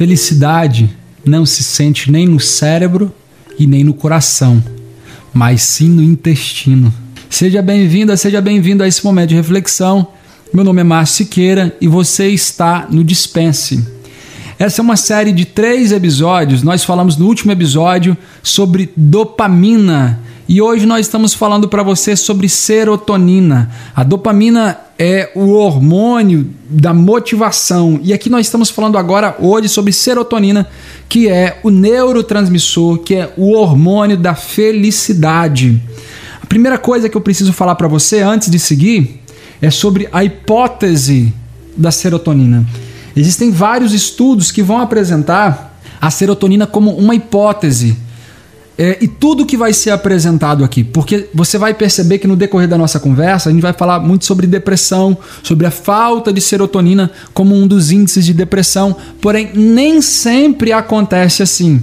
Felicidade não se sente nem no cérebro e nem no coração, mas sim no intestino. Seja bem-vinda, seja bem-vindo a esse momento de reflexão. Meu nome é Márcio Siqueira e você está no Dispense. Essa é uma série de três episódios. Nós falamos no último episódio sobre dopamina e hoje nós estamos falando para você sobre serotonina. A dopamina é o hormônio da motivação. E aqui nós estamos falando agora hoje sobre serotonina, que é o neurotransmissor, que é o hormônio da felicidade. A primeira coisa que eu preciso falar para você antes de seguir é sobre a hipótese da serotonina. Existem vários estudos que vão apresentar a serotonina como uma hipótese é, e tudo que vai ser apresentado aqui, porque você vai perceber que no decorrer da nossa conversa a gente vai falar muito sobre depressão, sobre a falta de serotonina como um dos índices de depressão, porém nem sempre acontece assim.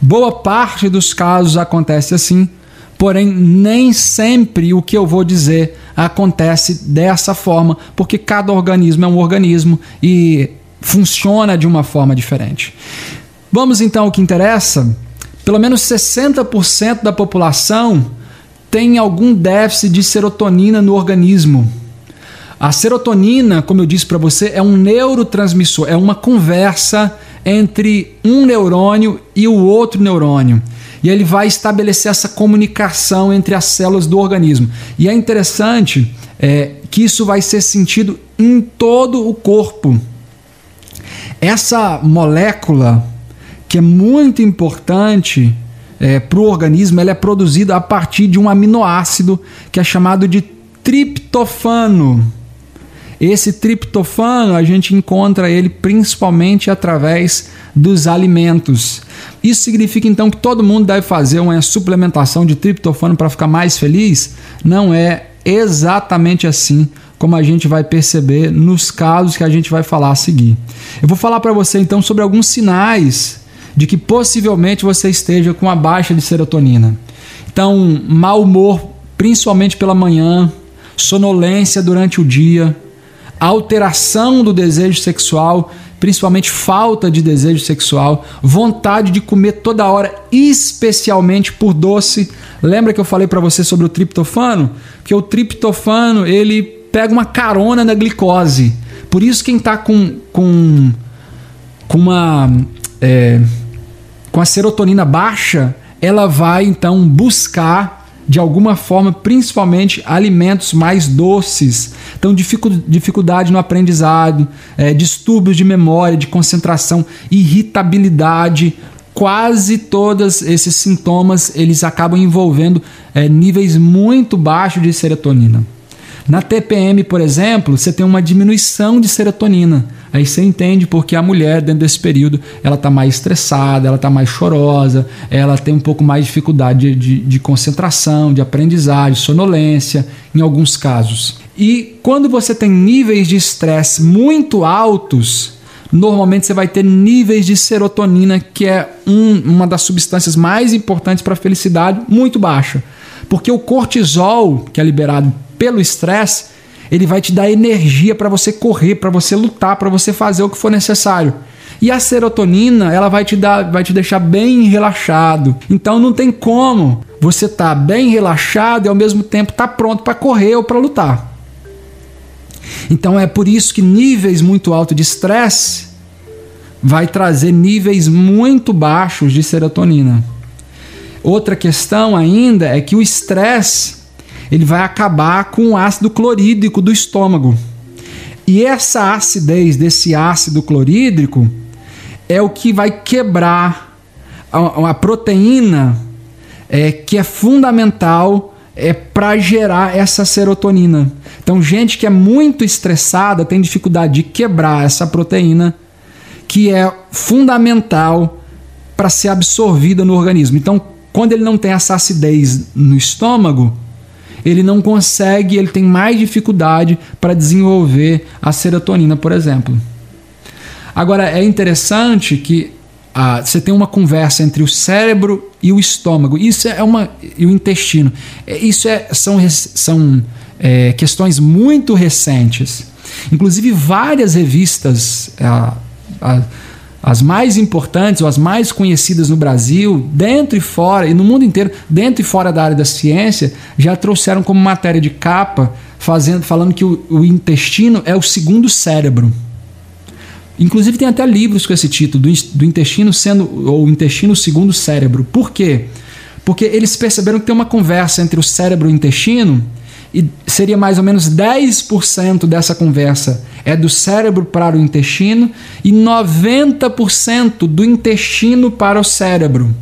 Boa parte dos casos acontece assim, porém nem sempre o que eu vou dizer acontece dessa forma, porque cada organismo é um organismo e funciona de uma forma diferente. Vamos então ao que interessa pelo menos 60% da população tem algum déficit de serotonina no organismo. A serotonina, como eu disse para você, é um neurotransmissor, é uma conversa entre um neurônio e o outro neurônio. E ele vai estabelecer essa comunicação entre as células do organismo. E é interessante é, que isso vai ser sentido em todo o corpo. Essa molécula que é muito importante é, para o organismo, ela é produzida a partir de um aminoácido que é chamado de triptofano. Esse triptofano a gente encontra ele principalmente através dos alimentos. Isso significa então que todo mundo deve fazer uma suplementação de triptofano para ficar mais feliz? Não é exatamente assim como a gente vai perceber nos casos que a gente vai falar a seguir. Eu vou falar para você então sobre alguns sinais de que possivelmente você esteja com a baixa de serotonina. Então, mau humor, principalmente pela manhã, sonolência durante o dia, alteração do desejo sexual, principalmente falta de desejo sexual, vontade de comer toda hora, especialmente por doce. Lembra que eu falei para você sobre o triptofano? Que o triptofano ele pega uma carona na glicose. Por isso quem está com, com, com uma é, com a serotonina baixa, ela vai então buscar de alguma forma, principalmente alimentos mais doces. Então, dificuldade no aprendizado, é, distúrbios de memória, de concentração, irritabilidade. Quase todos esses sintomas eles acabam envolvendo é, níveis muito baixos de serotonina. Na TPM, por exemplo, você tem uma diminuição de serotonina. Aí você entende porque a mulher, dentro desse período, ela está mais estressada, ela está mais chorosa, ela tem um pouco mais de dificuldade de, de, de concentração, de aprendizagem, sonolência, em alguns casos. E quando você tem níveis de estresse muito altos, normalmente você vai ter níveis de serotonina, que é um, uma das substâncias mais importantes para a felicidade, muito baixa. Porque o cortisol, que é liberado pelo estresse, ele vai te dar energia para você correr, para você lutar, para você fazer o que for necessário. E a serotonina, ela vai te dar, vai te deixar bem relaxado. Então não tem como você estar tá bem relaxado e ao mesmo tempo estar tá pronto para correr ou para lutar. Então é por isso que níveis muito altos de estresse vai trazer níveis muito baixos de serotonina. Outra questão ainda é que o estresse ele vai acabar com o ácido clorídrico do estômago. E essa acidez desse ácido clorídrico é o que vai quebrar a, a proteína é, que é fundamental é, para gerar essa serotonina. Então, gente que é muito estressada tem dificuldade de quebrar essa proteína que é fundamental para ser absorvida no organismo. Então, quando ele não tem essa acidez no estômago, ele não consegue, ele tem mais dificuldade para desenvolver a serotonina, por exemplo. Agora, é interessante que ah, você tem uma conversa entre o cérebro e o estômago. Isso é uma e o intestino. É, isso é, são, são é, questões muito recentes. Inclusive várias revistas, ah, ah, as mais importantes ou as mais conhecidas no Brasil, dentro e fora, e no mundo inteiro, dentro e fora da área da ciência, já trouxeram como matéria de capa, fazendo, falando que o, o intestino é o segundo cérebro. Inclusive tem até livros com esse título, do, do intestino sendo, ou intestino segundo cérebro. Por quê? Porque eles perceberam que tem uma conversa entre o cérebro e o intestino, e seria mais ou menos 10% dessa conversa é do cérebro para o intestino e 90% do intestino para o cérebro.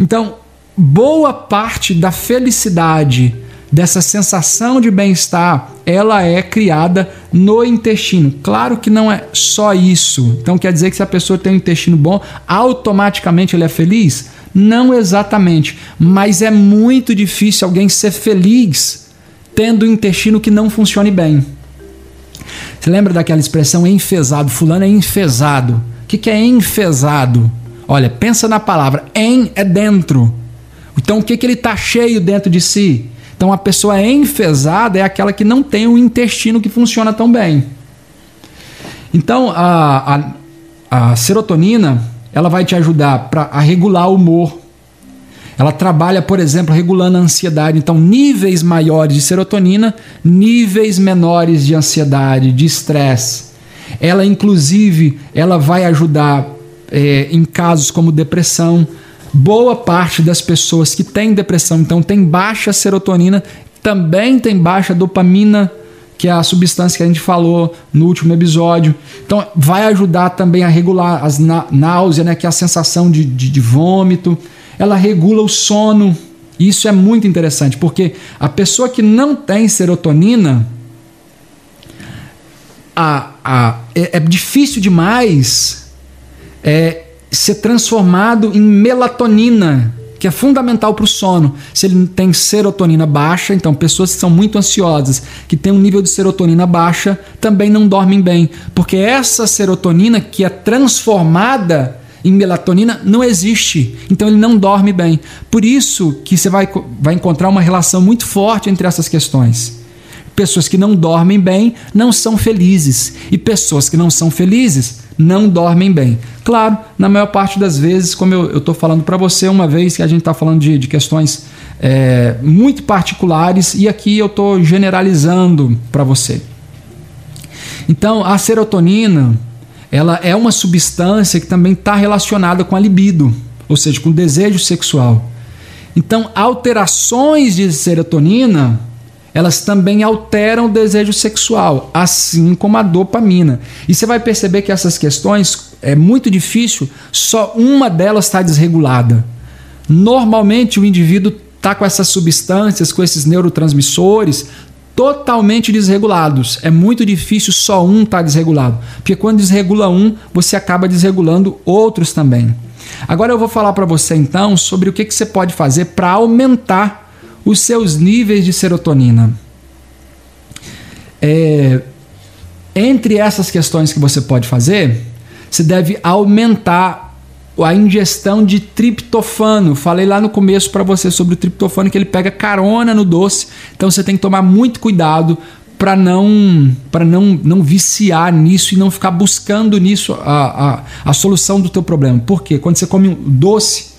Então, boa parte da felicidade, dessa sensação de bem-estar, ela é criada no intestino. Claro que não é só isso. Então quer dizer que se a pessoa tem um intestino bom, automaticamente ele é feliz? Não exatamente, mas é muito difícil alguém ser feliz tendo um intestino que não funcione bem. Você lembra daquela expressão enfesado? Fulano é enfesado. O que, que é enfesado? Olha, pensa na palavra. En é dentro. Então o que, que ele está cheio dentro de si? Então a pessoa enfesada é aquela que não tem o intestino que funciona tão bem. Então a, a, a serotonina ela vai te ajudar pra, a regular o humor. Ela trabalha, por exemplo, regulando a ansiedade. Então, níveis maiores de serotonina, níveis menores de ansiedade, de estresse. Ela, inclusive, ela vai ajudar é, em casos como depressão. Boa parte das pessoas que têm depressão, então tem baixa serotonina, também tem baixa dopamina, que é a substância que a gente falou no último episódio. Então, vai ajudar também a regular as náuseas, né, que é a sensação de, de, de vômito. Ela regula o sono. Isso é muito interessante, porque a pessoa que não tem serotonina, a, a, é, é difícil demais é, ser transformado em melatonina que é fundamental para o sono. Se ele tem serotonina baixa, então pessoas que são muito ansiosas, que têm um nível de serotonina baixa, também não dormem bem, porque essa serotonina que é transformada em melatonina não existe, então ele não dorme bem. Por isso que você vai, vai encontrar uma relação muito forte entre essas questões. Pessoas que não dormem bem não são felizes, e pessoas que não são felizes não dormem bem. Claro, na maior parte das vezes, como eu estou falando para você, uma vez que a gente está falando de, de questões é, muito particulares, e aqui eu estou generalizando para você. Então, a serotonina ela é uma substância que também está relacionada com a libido, ou seja, com o desejo sexual. Então, alterações de serotonina elas também alteram o desejo sexual, assim como a dopamina. E você vai perceber que essas questões é muito difícil, só uma delas está desregulada. Normalmente o indivíduo está com essas substâncias, com esses neurotransmissores totalmente desregulados. É muito difícil só um estar tá desregulado, porque quando desregula um, você acaba desregulando outros também. Agora eu vou falar para você então sobre o que, que você pode fazer para aumentar os seus níveis de serotonina. É, entre essas questões que você pode fazer, você deve aumentar a ingestão de triptofano. Falei lá no começo para você sobre o triptofano que ele pega carona no doce, então você tem que tomar muito cuidado para não para não, não viciar nisso e não ficar buscando nisso a, a, a solução do teu problema. Porque quando você come um doce,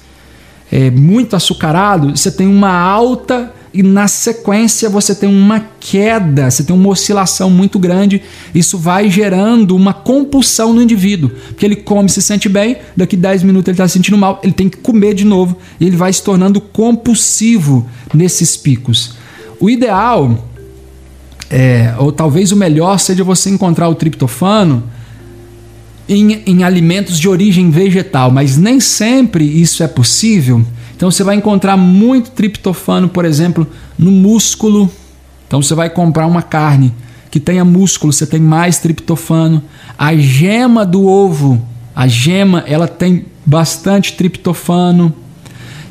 é, muito açucarado, você tem uma alta e na sequência você tem uma queda, você tem uma oscilação muito grande. Isso vai gerando uma compulsão no indivíduo, porque ele come, se sente bem, daqui 10 minutos ele está se sentindo mal, ele tem que comer de novo e ele vai se tornando compulsivo nesses picos. O ideal, é, ou talvez o melhor, seja você encontrar o triptofano em, em alimentos de origem vegetal, mas nem sempre isso é possível. Então você vai encontrar muito triptofano, por exemplo, no músculo. Então você vai comprar uma carne que tenha músculo, você tem mais triptofano. A gema do ovo, a gema, ela tem bastante triptofano.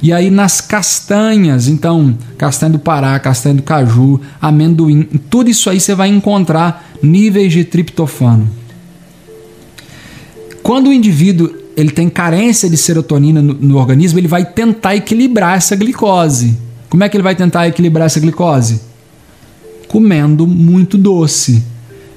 E aí nas castanhas, então, castanha do Pará, castanha do caju, amendoim, tudo isso aí você vai encontrar níveis de triptofano. Quando o indivíduo ele tem carência de serotonina no, no, organismo, ele vai tentar equilibrar essa glicose. Como é que ele vai tentar equilibrar essa glicose? Comendo muito doce.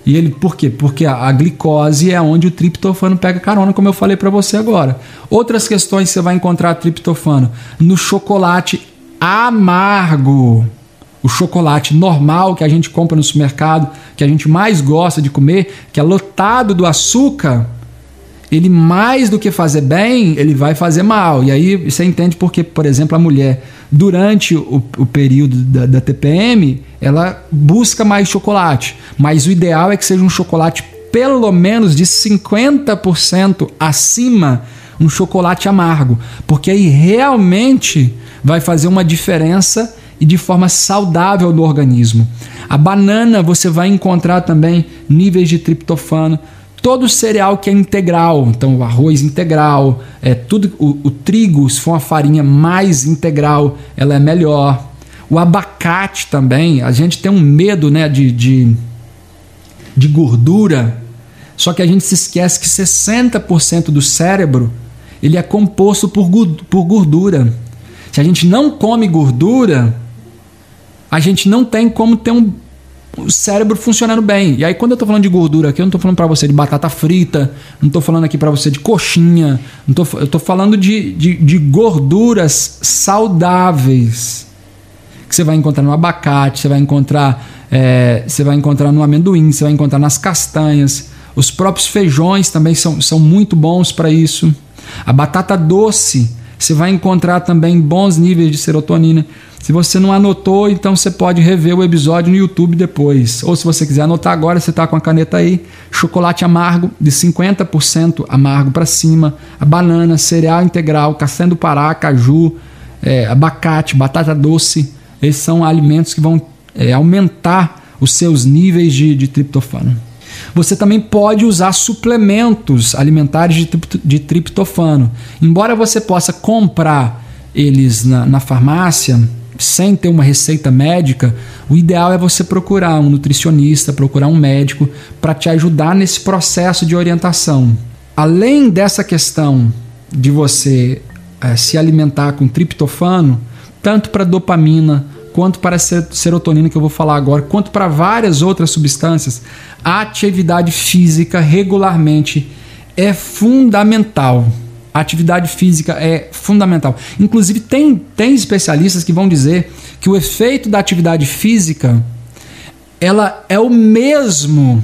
E ele, por quê? Porque a, a glicose é onde o triptofano pega carona, como eu falei para você agora. Outras questões você vai encontrar triptofano no chocolate amargo. O chocolate normal que a gente compra no supermercado, que a gente mais gosta de comer, que é lotado do açúcar, ele mais do que fazer bem, ele vai fazer mal. E aí você entende porque, por exemplo, a mulher, durante o, o período da, da, TPM, ela busca mais chocolate. Mas o ideal é que seja um chocolate pelo menos de 50% acima, um chocolate amargo. Porque aí realmente vai fazer uma diferença e de forma saudável no organismo. A banana você vai encontrar também níveis de triptofano todo cereal que é integral, então o arroz integral, é tudo o, o, trigo, se for uma farinha mais integral, ela é melhor. O abacate também, a gente tem um medo né, de, de, de gordura, só que a gente se esquece que 60% do cérebro ele é composto por, por gordura. Se a gente não come gordura, a gente não tem como ter um o cérebro funcionando bem. E aí, quando eu tô falando de gordura aqui, eu não tô falando para você de batata frita, não tô falando aqui para você de coxinha, não tô, eu tô falando de, de, de gorduras saudáveis. Que você vai encontrar no abacate, você vai encontrar, é, você vai encontrar no amendoim, você vai encontrar nas castanhas. Os próprios feijões também são, são muito bons para isso. A batata doce, você vai encontrar também bons níveis de serotonina. Se você não anotou, então você pode rever o episódio no YouTube depois. Ou se você quiser anotar agora, você está com a caneta aí. Chocolate amargo de 50% amargo para cima, a banana, cereal integral, castanha do Pará, caju, é, abacate, batata doce. Esses são alimentos que vão é, aumentar os seus níveis de, de triptofano. Você também pode usar suplementos alimentares de, de triptofano. Embora você possa comprar eles na, na farmácia, sem ter uma receita médica, o ideal é você procurar um nutricionista, procurar um médico para te ajudar nesse processo de orientação. Além dessa questão de você é, se alimentar com triptofano, tanto para dopamina quanto para a serotonina que eu vou falar agora, quanto para várias outras substâncias, a atividade física regularmente é fundamental. A atividade física é fundamental. Inclusive, tem, tem especialistas que vão dizer que o efeito da atividade física ela é o mesmo,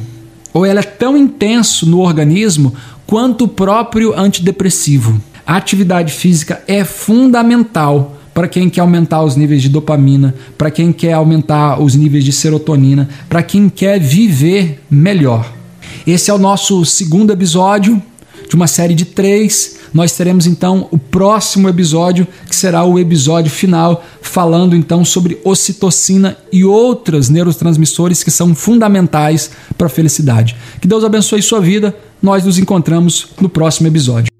ou ela é tão intenso no organismo quanto o próprio antidepressivo. A atividade física é fundamental para quem quer aumentar os níveis de dopamina, para quem quer aumentar os níveis de serotonina, para quem quer viver melhor. Esse é o nosso segundo episódio de uma série de três. Nós teremos então o próximo episódio, que será o episódio final, falando então sobre ocitocina e outros neurotransmissores que são fundamentais para a felicidade. Que Deus abençoe sua vida. Nós nos encontramos no próximo episódio.